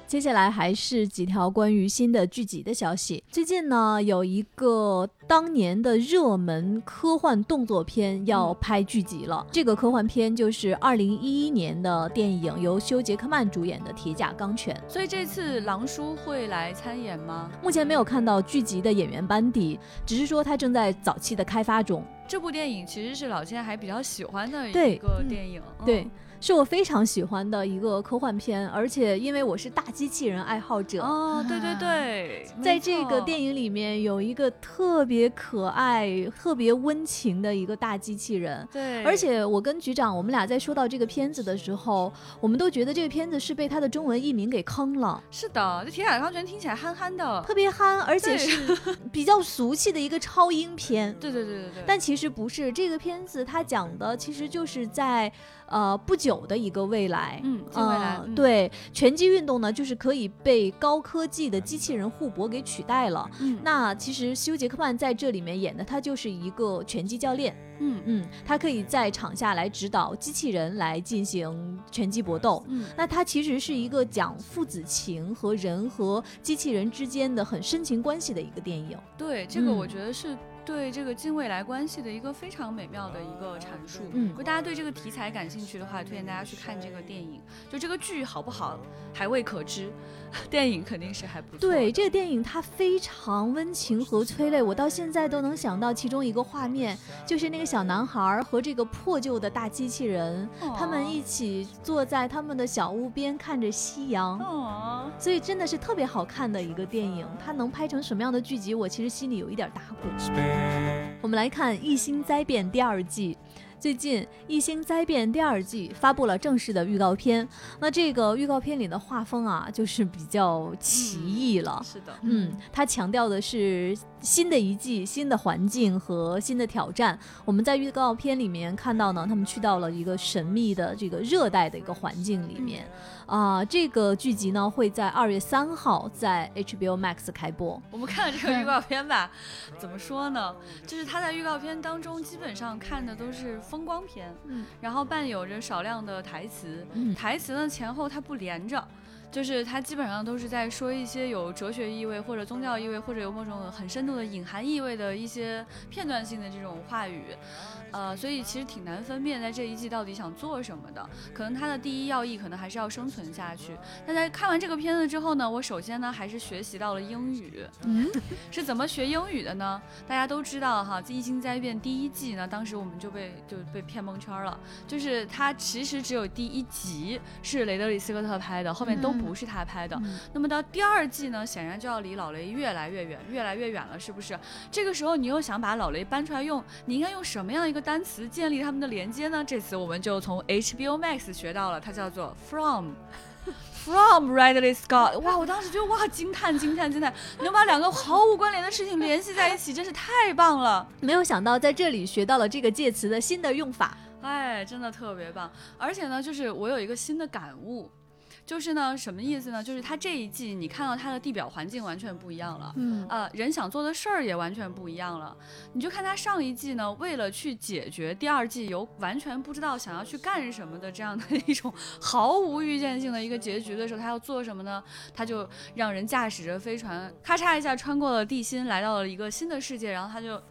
接下来还是几条关于新的剧集的消息。最近呢，有一个当年的热门科幻动作片要拍剧集了。这个科幻片就是二零一一年的电影，由休·杰克曼主演的《铁甲钢拳》。所以这次狼叔会来参演吗？目前没有看到剧集的演员班底，只是说他正在早期的开发中。这部电影其实是老千还比较喜欢的一个电影。对。是我非常喜欢的一个科幻片，而且因为我是大机器人爱好者，哦，对对对，在这个电影里面有一个特别可爱、特别温情的一个大机器人，对，而且我跟局长，我们俩在说到这个片子的时候，我们都觉得这个片子是被他的中文译名给坑了。是的，这《铁甲钢拳》听起来憨憨的，特别憨，而且是 比较俗气的一个超英片。对对对对对，但其实不是，这个片子它讲的其实就是在。呃，不久的一个未来，嗯，近未来，对拳击运动呢，就是可以被高科技的机器人互搏给取代了。嗯，那其实休杰克曼在这里面演的，他就是一个拳击教练。嗯嗯，他可以在场下来指导机器人来进行拳击搏斗。嗯，那他其实是一个讲父子情和人和机器人之间的很深情关系的一个电影。对，这个我觉得是。对这个近未来关系的一个非常美妙的一个阐述。嗯，如果大家对这个题材感兴趣的话，推荐大家去看这个电影。就这个剧好不好还未可知，电影肯定是还不错。对这个电影，它非常温情和催泪。我到现在都能想到其中一个画面，就是那个小男孩和这个破旧的大机器人，他们一起坐在他们的小屋边看着夕阳。哦，所以真的是特别好看的一个电影。它能拍成什么样的剧集，我其实心里有一点打鼓。我们来看《异星灾变》第二季。最近《异星灾变》第二季发布了正式的预告片，那这个预告片里的画风啊，就是比较奇异了。是的，嗯，它强调的是新的一季、新的环境和新的挑战。我们在预告片里面看到呢，他们去到了一个神秘的这个热带的一个环境里面。啊，这个剧集呢会在二月三号在 HBO Max 开播。我们看了这个预告片吧，怎么说呢？就是他在预告片当中基本上看的都是。风光片，嗯，然后伴有着少量的台词，台词呢前后它不连着，就是它基本上都是在说一些有哲学意味或者宗教意味或者有某种很深度的隐含意味的一些片段性的这种话语。呃，所以其实挺难分辨在这一季到底想做什么的。可能它的第一要义可能还是要生存下去。那在看完这个片子之后呢，我首先呢还是学习到了英语。嗯，是怎么学英语的呢？大家都知道哈，《异星灾变》第一季呢，当时我们就被就被骗蒙圈了。就是它其实只有第一集是雷德里·斯科特拍的，后面都不是他拍的。那么到第二季呢，显然就要离老雷越来越远，越来越远了，是不是？这个时候你又想把老雷搬出来用，你应该用什么样一个？单词建立他们的连接呢？这次我们就从 HBO Max 学到了，它叫做 from，from Ridley Scott。哇，我当时觉得哇惊叹惊叹惊叹，能把两个毫无关联的事情联系在一起，真是太棒了！没有想到在这里学到了这个介词的新的用法，哎，真的特别棒。而且呢，就是我有一个新的感悟。就是呢，什么意思呢？就是它这一季你看到它的地表环境完全不一样了，嗯，呃，人想做的事儿也完全不一样了。你就看它上一季呢，为了去解决第二季有完全不知道想要去干什么的这样的 一种毫无预见性的一个结局的时候，他要做什么呢？他就让人驾驶着飞船，咔嚓一下穿过了地心，来到了一个新的世界，然后他就。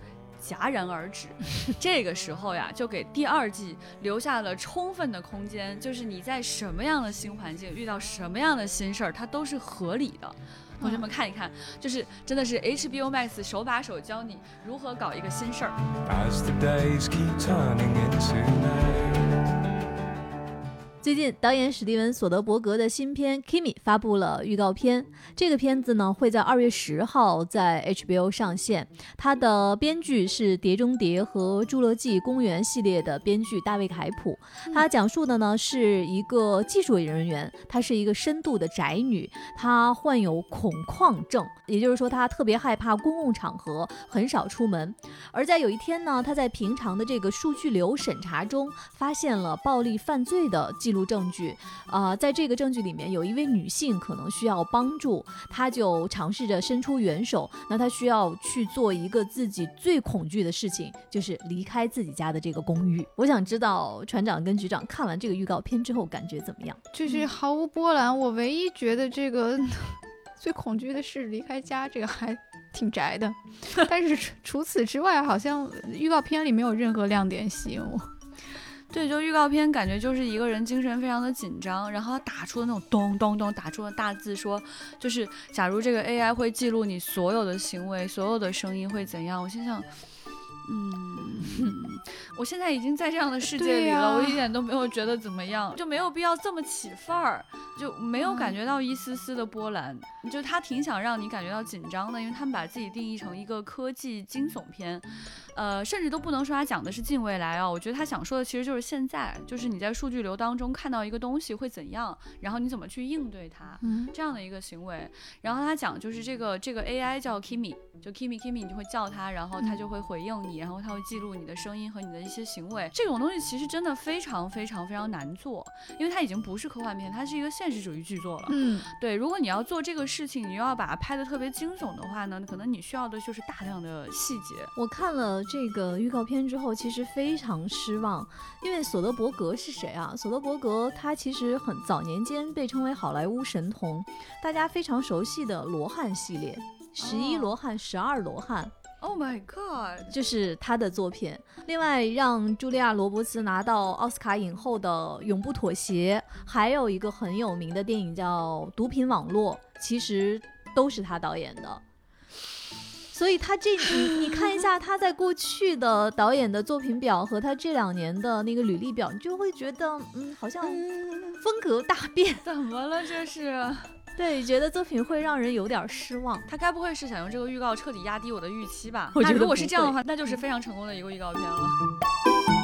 戛然而止，这个时候呀，就给第二季留下了充分的空间。就是你在什么样的新环境遇到什么样的新事儿，它都是合理的。同学们看一看，就是真的是 HBO Max 手把手教你如何搞一个新事儿。最近，导演史蒂文·索德伯格的新片《Kimi》发布了预告片。这个片子呢，会在二月十号在 HBO 上线。它的编剧是《碟中谍》和《侏罗纪公园》系列的编剧大卫·凯普。他讲述的呢是一个技术人员，她是一个深度的宅女，她患有恐旷症，也就是说她特别害怕公共场合，很少出门。而在有一天呢，她在平常的这个数据流审查中，发现了暴力犯罪的。记录证据，啊，在这个证据里面有一位女性可能需要帮助，她就尝试着伸出援手。那她需要去做一个自己最恐惧的事情，就是离开自己家的这个公寓。我想知道船长跟局长看完这个预告片之后感觉怎么样？就是毫无波澜。我唯一觉得这个 最恐惧的是离开家，这个还挺宅的。但是除此之外，好像预告片里没有任何亮点吸引我。对，就预告片感觉就是一个人精神非常的紧张，然后他打出的那种咚咚咚打出了大字，说就是假如这个 AI 会记录你所有的行为，所有的声音会怎样？我心想，嗯，我现在已经在这样的世界里了，我一点都没有觉得怎么样，就没有必要这么起范儿，就没有感觉到一丝丝的波澜。就他挺想让你感觉到紧张的，因为他们把自己定义成一个科技惊悚片，呃，甚至都不能说他讲的是近未来啊。我觉得他想说的其实就是现在，就是你在数据流当中看到一个东西会怎样，然后你怎么去应对它，这样的一个行为。然后他讲就是这个这个 AI 叫 Kimi，就 Kimi Kimi，你就会叫他，然后他就会回应你，然后他会记录你的声音和你的一些行为。这种东西其实真的非常非常非常难做，因为它已经不是科幻片，它是一个现实主义剧作了。嗯，对，如果你要做这个事情，你又要把它拍的特别惊悚的话呢，可能你需要的就是大量的细节。我看了这个预告片之后，其实非常失望，因为索德伯格是谁啊？索德伯格他其实很早年间被称为好莱坞神童，大家非常熟悉的罗汉系列，十一罗汉、十二罗汉。Oh my god！就是他的作品。另外，让茱莉亚·罗伯茨拿到奥斯卡影后的《永不妥协》，还有一个很有名的电影叫《毒品网络》，其实都是他导演的。所以，他这你你看一下他在过去的导演的作品表和他这两年的那个履历表，你就会觉得，嗯，好像风格大变。怎么了？这是？对，觉得作品会让人有点失望。他该不会是想用这个预告彻底压低我的预期吧？那如果是这样的话，那就是非常成功的一个预告片了。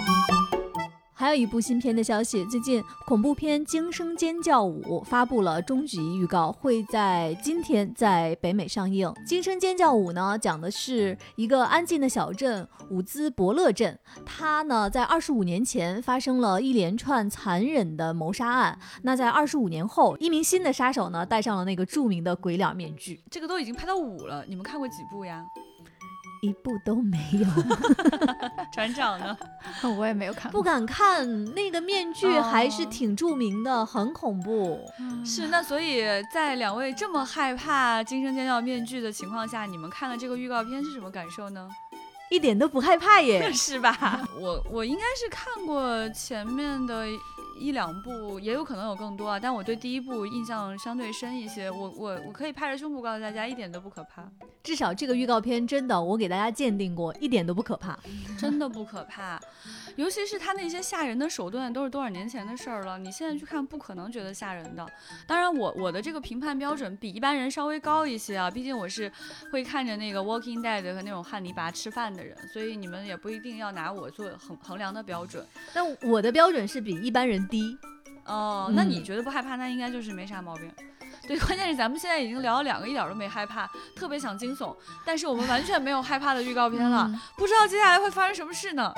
还有一部新片的消息，最近恐怖片《惊声尖叫五》发布了终极预告，会在今天在北美上映。《惊声尖叫五》呢，讲的是一个安静的小镇伍兹伯勒镇，它呢在二十五年前发生了一连串残忍的谋杀案。那在二十五年后，一名新的杀手呢戴上了那个著名的鬼脸面具。这个都已经拍到五了，你们看过几部呀？一部都没有，船长呢？我也没有看，不敢看那个面具，还是挺著名的，很恐怖。是那，所以在两位这么害怕惊声尖叫面具的情况下，你们看了这个预告片是什么感受呢？一点都不害怕耶，是吧？我我应该是看过前面的。一两部也有可能有更多啊，但我对第一部印象相对深一些。我我我可以拍着胸脯告诉大家，一点都不可怕。至少这个预告片真的，我给大家鉴定过，一点都不可怕，真的不可怕。尤其是他那些吓人的手段，都是多少年前的事儿了。你现在去看，不可能觉得吓人的。当然，我我的这个评判标准比一般人稍微高一些啊，毕竟我是会看着那个《Walking Dead》和那种汉尼拔吃饭的人，所以你们也不一定要拿我做衡衡量的标准。那我的标准是比一般人。低哦，那你觉得不害怕？那应该就是没啥毛病。对，关键是咱们现在已经聊了两个，一点都没害怕，特别想惊悚，但是我们完全没有害怕的预告片了，不知道接下来会发生什么事呢？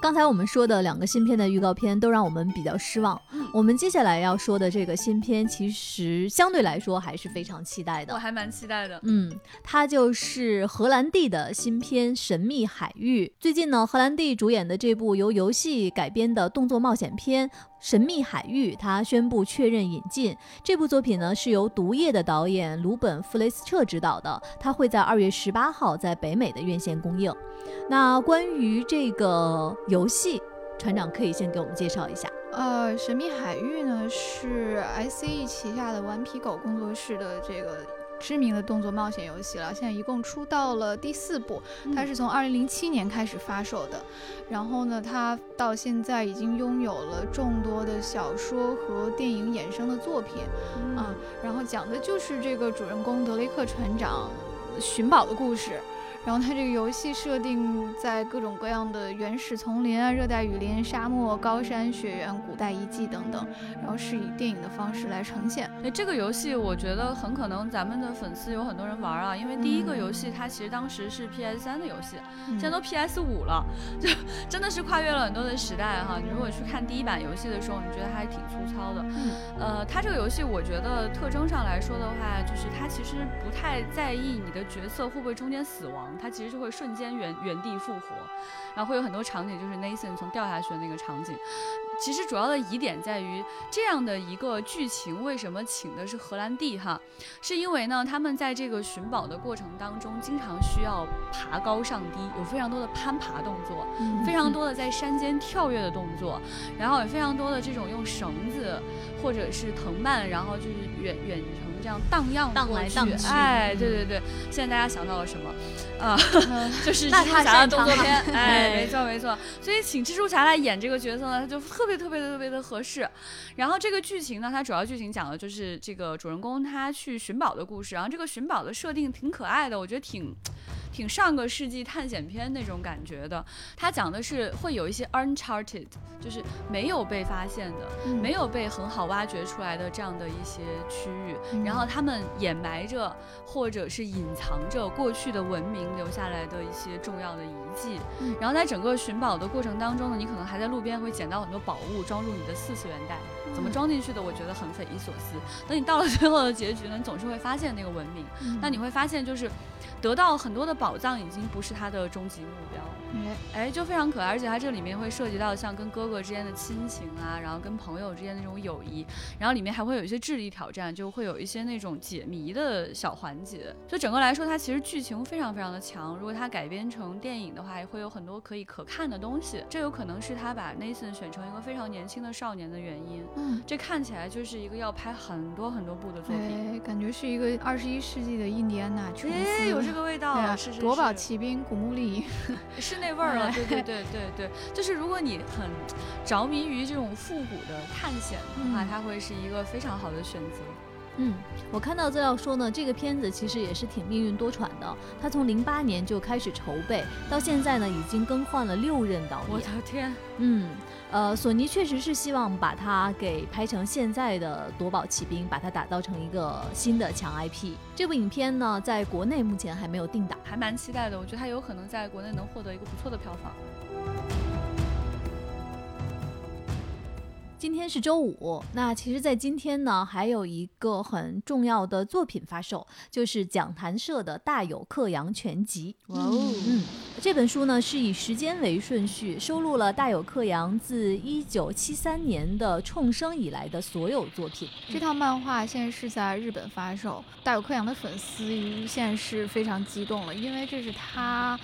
刚才我们说的两个新片的预告片都让我们比较失望。我们接下来要说的这个新片，其实相对来说还是非常期待的。我还蛮期待的。嗯，它就是荷兰弟的新片《神秘海域》。最近呢，荷兰弟主演的这部由游戏改编的动作冒险片《神秘海域》，他宣布确认引进这部作品呢，是由《毒液》的导演鲁本·弗雷斯彻执导的。他会在二月十八号在北美的院线公映。那关于这个游戏，船长可以先给我们介绍一下。呃，神秘海域呢是 S E 旗下的顽皮狗工作室的这个知名的动作冒险游戏了。现在一共出到了第四部，它是从二零零七年开始发售的。然后呢，它到现在已经拥有了众多的小说和电影衍生的作品啊。然后讲的就是这个主人公德雷克船长寻宝的故事。然后它这个游戏设定在各种各样的原始丛林啊、热带雨林、沙漠、高山、雪原、古代遗迹等等，然后是以电影的方式来呈现。哎，这个游戏我觉得很可能咱们的粉丝有很多人玩啊，因为第一个游戏它其实当时是 PS 三的游戏，现在都 PS 五了，就真的是跨越了很多的时代哈。你如果去看第一版游戏的时候，你觉得还挺粗糙的。呃，它这个游戏我觉得特征上来说的话，就是它其实不太在意你的角色会不会中间死亡。它其实就会瞬间原原地复活，然后会有很多场景，就是 Nathan 从掉下去的那个场景。其实主要的疑点在于这样的一个剧情，为什么请的是荷兰弟哈？是因为呢，他们在这个寻宝的过程当中，经常需要爬高上低，有非常多的攀爬动作，非常多的在山间跳跃的动作，然后也非常多的这种用绳子或者是藤蔓，然后就是远远程这样荡漾荡来荡去。哎，对对对，现在大家想到了什么？啊，就是蜘蛛侠的动作片。哎，没 错没错。所以请蜘蛛侠来演这个角色呢，他就特别特别特别的合适。然后这个剧情呢，它主要剧情讲的就是这个主人公他去寻宝的故事。然后这个寻宝的设定挺可爱的，我觉得挺。挺上个世纪探险片那种感觉的，它讲的是会有一些 uncharted，就是没有被发现的，没有被很好挖掘出来的这样的一些区域，然后他们掩埋着或者是隐藏着过去的文明留下来的一些重要的遗迹，然后在整个寻宝的过程当中呢，你可能还在路边会捡到很多宝物，装入你的四次元袋，怎么装进去的？我觉得很匪夷所思。等你到了最后的结局呢，你总是会发现那个文明，那你会发现就是得到很多的。宝藏已经不是他的终极目标，哎，就非常可爱，而且它这里面会涉及到像跟哥哥之间的亲情啊，然后跟朋友之间的那种友谊，然后里面还会有一些智力挑战，就会有一些那种解谜的小环节。所以整个来说，它其实剧情非常非常的强。如果它改编成电影的话，也会有很多可以可看的东西。这有可能是他把 Nathan 选成一个非常年轻的少年的原因。嗯，这看起来就是一个要拍很多很多部的作品，感觉是一个二十一世纪的印第安纳琼斯，有这个味道。夺宝奇兵古墓丽影。是那味儿了，对对对对对，就是如果你很着迷于这种复古的探险的话，它会是一个非常好的选择。嗯，我看到资料说呢，这个片子其实也是挺命运多舛的。他从零八年就开始筹备，到现在呢，已经更换了六任导演。我的天！嗯，呃，索尼确实是希望把它给拍成现在的夺宝奇兵，把它打造成一个新的强 IP。这部影片呢，在国内目前还没有定档，还蛮期待的。我觉得它有可能在国内能获得一个不错的票房。今天是周五，那其实，在今天呢，还有一个很重要的作品发售，就是讲谈社的《大有克洋全集》。哇哦，嗯，这本书呢是以时间为顺序，收录了大有克洋自一九七三年的创生以来的所有作品。这套漫画现在是在日本发售，大有克洋的粉丝现在是非常激动了，因为这是他。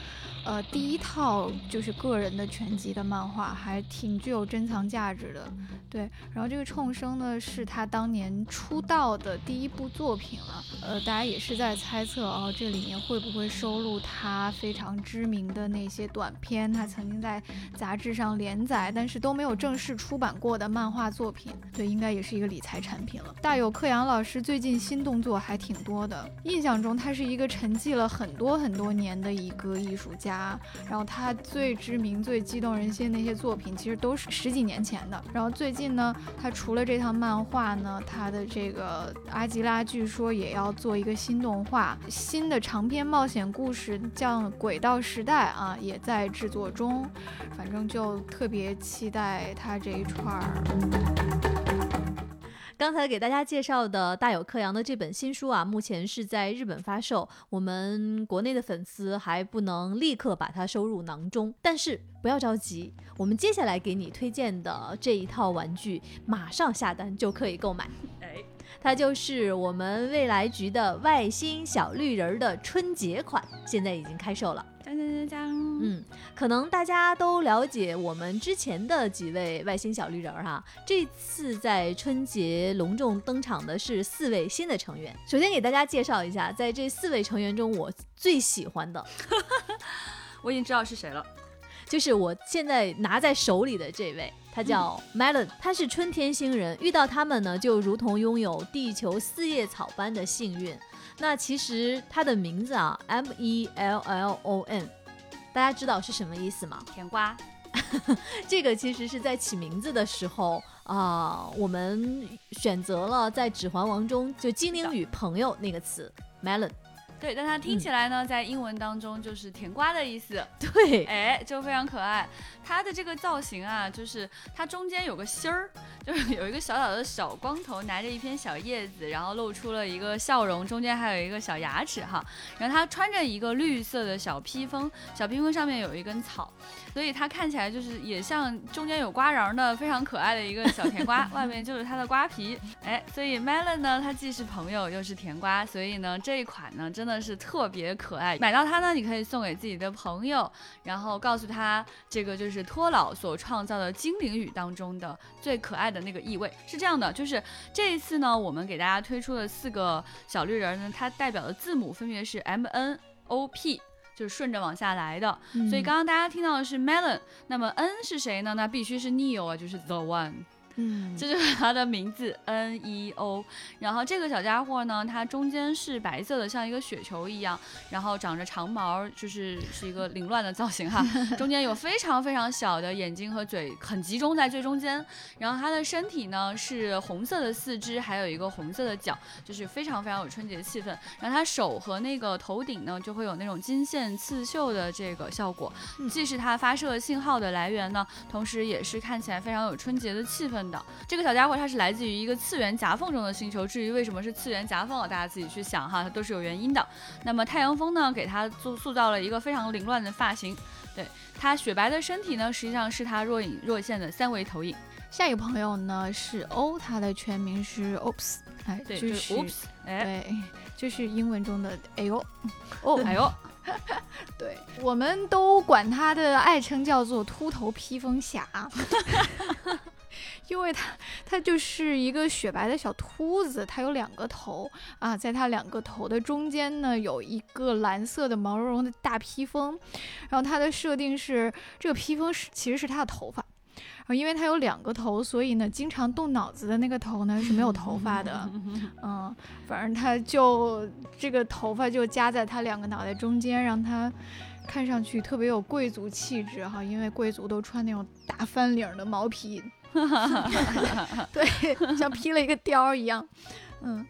呃，第一套就是个人的全集的漫画，还挺具有珍藏价值的。对，然后这个冲生呢，是他当年出道的第一部作品了。呃，大家也是在猜测哦，这里面会不会收录他非常知名的那些短片，他曾经在杂志上连载，但是都没有正式出版过的漫画作品？对，应该也是一个理财产品了。大有克洋老师最近新动作还挺多的，印象中他是一个沉寂了很多很多年的一个艺术家。啊，然后他最知名、最激动人心的那些作品，其实都是十几年前的。然后最近呢，他除了这套漫画呢，他的这个阿基拉据说也要做一个新动画，新的长篇冒险故事叫《轨道时代》啊，也在制作中。反正就特别期待他这一串儿。刚才给大家介绍的大有克洋的这本新书啊，目前是在日本发售，我们国内的粉丝还不能立刻把它收入囊中。但是不要着急，我们接下来给你推荐的这一套玩具，马上下单就可以购买。哎，它就是我们未来局的外星小绿人的春节款，现在已经开售了。锵锵锵锵！嗯，可能大家都了解我们之前的几位外星小绿人儿哈，这次在春节隆重登场的是四位新的成员。首先给大家介绍一下，在这四位成员中，我最喜欢的，我已经知道是谁了，就是我现在拿在手里的这位，他叫 Melon，他是春天星人，遇到他们呢，就如同拥有地球四叶草般的幸运。那其实它的名字啊，M E L L O N，大家知道是什么意思吗？甜瓜。这个其实是在起名字的时候啊，我们选择了在《指环王》中就精灵与朋友那个词 melon，对，但它听起来呢，在英文当中就是甜瓜的意思。对，哎，就非常可爱。它的这个造型啊，就是它中间有个心儿，就是有一个小小的小光头，拿着一片小叶子，然后露出了一个笑容，中间还有一个小牙齿哈。然后它穿着一个绿色的小披风，小披风上面有一根草，所以它看起来就是也像中间有瓜瓤的非常可爱的一个小甜瓜，外面就是它的瓜皮。哎，所以 Melon 呢，它既是朋友又是甜瓜，所以呢这一款呢真的是特别可爱。买到它呢，你可以送给自己的朋友，然后告诉他这个就是。托老所创造的精灵语当中的最可爱的那个意味是这样的，就是这一次呢，我们给大家推出的四个小绿人呢，它代表的字母分别是 M N O P，就是顺着往下来的。所以刚刚大家听到的是 Melon，那么 N 是谁呢？那必须是 Neo 啊，就是 The One。嗯，这就是它的名字 N E O。然后这个小家伙呢，它中间是白色的，像一个雪球一样，然后长着长毛，就是是一个凌乱的造型哈。中间有非常非常小的眼睛和嘴，很集中在最中间。然后它的身体呢是红色的四肢，还有一个红色的脚，就是非常非常有春节气氛。然后它手和那个头顶呢就会有那种金线刺绣的这个效果，既是它发射信号的来源呢，同时也是看起来非常有春节的气氛。这个小家伙，它是来自于一个次元夹缝中的星球。至于为什么是次元夹缝，大家自己去想哈，它都是有原因的。那么太阳风呢，给它塑塑造了一个非常凌乱的发型。对它雪白的身体呢，实际上是它若隐若现的三维投影。下一个朋友呢是 O，他的全名是 Oops，哎，对就是 Oops，哎，对，就是英文中的哎呦，哦，哎呦，对，我们都管他的爱称叫做秃头披风侠。因为它，它就是一个雪白的小秃子，它有两个头啊，在它两个头的中间呢，有一个蓝色的毛茸茸的大披风，然后它的设定是这个披风是其实是它的头发，然后因为它有两个头，所以呢，经常动脑子的那个头呢是没有头发的，嗯，反正它就这个头发就夹在它两个脑袋中间，让它看上去特别有贵族气质哈，因为贵族都穿那种大翻领的毛皮。对，像披了一个貂一样。嗯，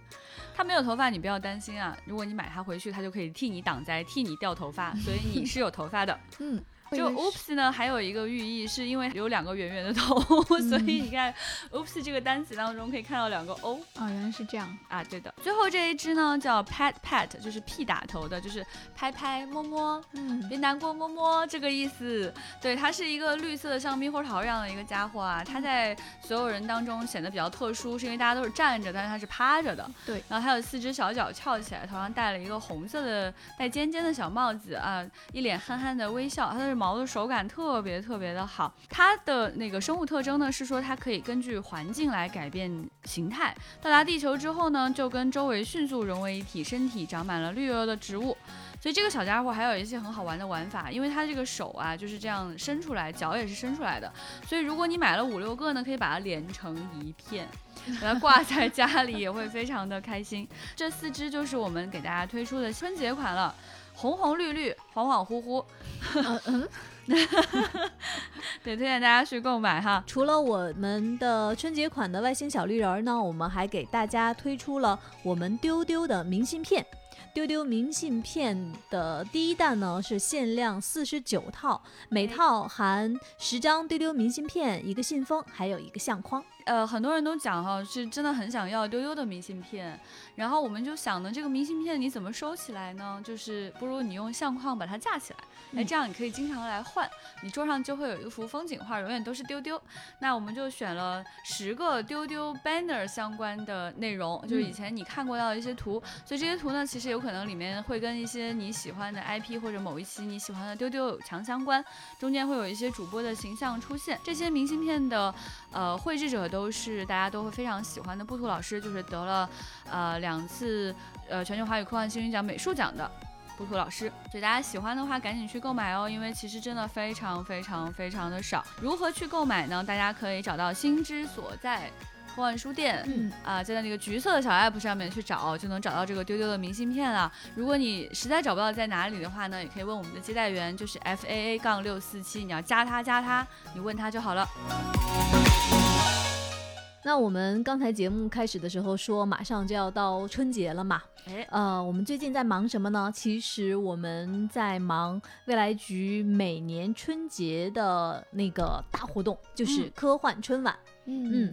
他没有头发，你不要担心啊。如果你买它回去，它就可以替你挡灾，替你掉头发，所以你是有头发的。嗯。就 oops 呢，还有一个寓意，是因为有两个圆圆的头，所以你看 oops 这个单词当中可以看到两个 o 啊，原来是这样啊，对的。最后这一只呢叫 pat pat，就是 p 打头的，就是拍拍摸摸，嗯，别难过摸摸这个意思。对，它是一个绿色的像猕猴桃一样的一个家伙啊，它在所有人当中显得比较特殊，是因为大家都是站着，但是它是趴着的。对，然后还有四只小脚翘起来，头上戴了一个红色的带尖尖的小帽子啊，一脸憨憨的微笑，它的毛的手感特别特别的好，它的那个生物特征呢是说它可以根据环境来改变形态。到达地球之后呢，就跟周围迅速融为一体，身体长满了绿油油的植物。所以这个小家伙还有一些很好玩的玩法，因为它这个手啊就是这样伸出来，脚也是伸出来的。所以如果你买了五六个呢，可以把它连成一片，把它挂在家里也会非常的开心。这四只就是我们给大家推出的春节款了。红红绿绿，恍恍惚惚，嗯，对，推荐大家去购买哈。除了我们的春节款的外星小绿人呢，我们还给大家推出了我们丢丢的明信片。丢丢明信片的第一弹呢是限量四十九套，每套含十张丢丢明信片，一个信封，还有一个相框。呃，很多人都讲哈，是真的很想要丢丢的明信片，然后我们就想呢，这个明信片你怎么收起来呢？就是不如你用相框把它架起来，哎，这样你可以经常来换，你桌上就会有一幅风景画，永远都是丢丢。那我们就选了十个丢丢 banner 相关的内容，就是以前你看过到的一些图，所以这些图呢，其实有可能可能里面会跟一些你喜欢的 IP 或者某一期你喜欢的丢丢有强相关，中间会有一些主播的形象出现。这些明信片的呃绘制者都。都是大家都会非常喜欢的布图老师，就是得了呃两次呃全球华语科幻星云奖美术奖的布图老师，所以大家喜欢的话赶紧去购买哦，因为其实真的非常非常非常的少。如何去购买呢？大家可以找到心之所在科幻书店，嗯啊，就在那个橘色的小 app 上面去找，就能找到这个丢丢的明信片了。如果你实在找不到在哪里的话呢，也可以问我们的接待员，就是 F A A 杠六四七，你要加他加他，你问他就好了。那我们刚才节目开始的时候说，马上就要到春节了嘛。哎，呃，我们最近在忙什么呢？其实我们在忙未来局每年春节的那个大活动，就是科幻春晚。嗯，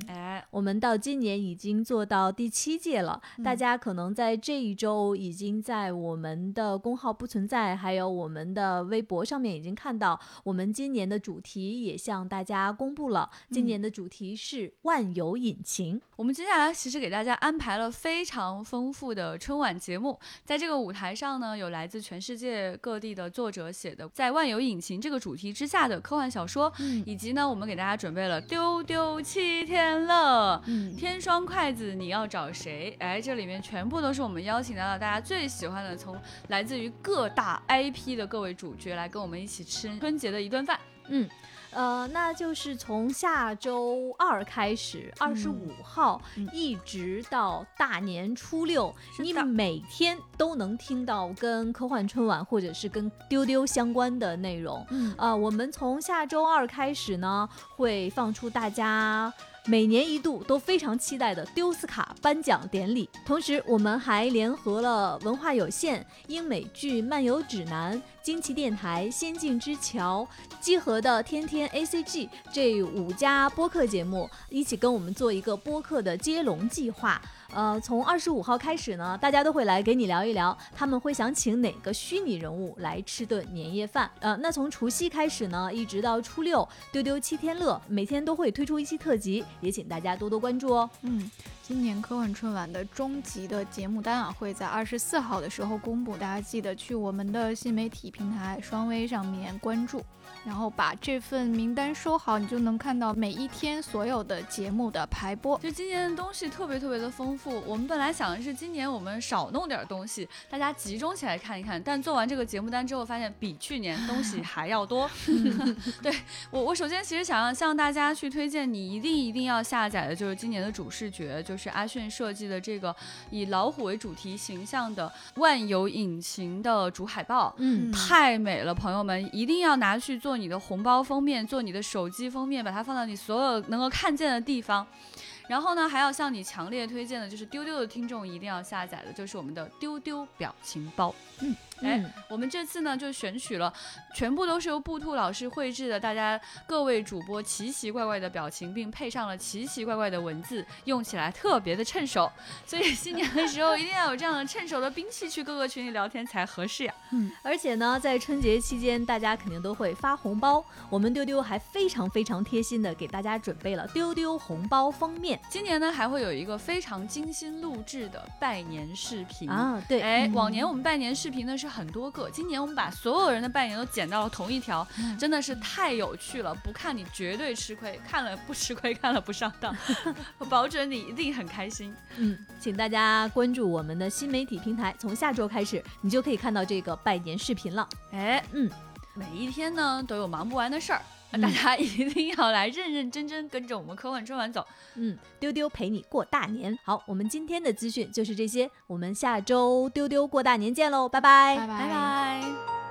哎，我们到今年已经做到第七届了，嗯。大家可能在这一周已经在我们的公号不存在，还有我们的微博上面已经看到，我们今年的主题也向大家公布了，今嗯。年的主题是万有引擎。我们接下来其实给大家安排了非常丰富的春晚节目，在这个舞台上呢，有来自全世界各地的作者写的在万有引擎这个主题之下的科幻小说，嗯以及呢，我们给大家准备了丢丢七天乐。嗯，天双筷子，你要找谁？哎，这里面全部都是我们邀请到了大家最喜欢的，从来自于各大 IP 的各位主角来跟我们一起吃春节的一顿饭。嗯，呃，那就是从下周二开始，二十五号、嗯一直到大年初六，你每天都能听到跟科幻春晚或者是跟丢丢相关的内容。嗯呃，我们从下周二开始呢，会放出大家。每年一度都非常期待的丢斯卡颁奖典礼，同时我们还联合了文化有限、英美剧漫游指南、惊奇电台、仙境之桥、集合的天天 ACG 这五家播客节目，一起跟我们做一个播客的接龙计划。呃，从二十五号开始呢，大家都会来给你聊一聊，他们会想请哪个虚拟人物来吃顿年夜饭。呃，那从除夕开始呢，一直到初六，丢丢七天乐，每天都会推出一期特辑，也请大家多多关注哦。嗯，今年科幻春晚的终极的节目单啊，会在二十四号的时候公布，大家记得去我们的新媒体平台双微上面关注，然后把这份名单收好，你就能看到每一天所有的节目的排播。就今年的东西特别特别的丰富。我们本来想的是今年我们少弄点东西，大家集中起来看一看。但做完这个节目单之后，发现比去年东西还要多。对我，我首先其实想要向大家去推荐，你一定一定要下载的就是今年的主视觉，就是阿迅设计的这个以老虎为主题形象的万有引擎的主海报。嗯太美了，朋友们，一定要拿去做你的红包封面，做你的手机封面，把它放到你所有能够看见的地方。然后呢，还要向你强烈推荐的，就是丢丢的听众一定要下载的，就是我们的丢丢表情包。哎嗯我们这次呢就选取了全部都是由布兔老师绘制的，大家各位主播奇奇怪怪的表情，并配上了奇奇怪怪的文字，用起来特别的趁手。所以新年的时候一定要有这样的趁手的兵器去各个群里聊天才合适呀。嗯而且呢，在春节期间，大家肯定都会发红包。我们丢丢还非常非常贴心的给大家准备了丢丢红包封面今年呢还会有一个非常精心录制的拜年视频。啊，对，哎，嗯往年我们拜年视频呢是很多个，今年我们把所有人的拜年都剪到了同一条，嗯真的是太有趣了，不看你绝对吃亏，看了不吃亏，看了不上当，我 保准你一定很开心。嗯，请大家关注我们的新媒体平台，从下周开始，你就可以看到这个拜年视频了。哎，嗯，每一天呢都有忙不完的事儿。嗯大家一定要来认认真真跟着我们科幻春晚走。嗯，丢丢陪你过大年。好，我们今天的资讯就是这些，我们下周丢丢过大年见喽，拜拜拜拜拜。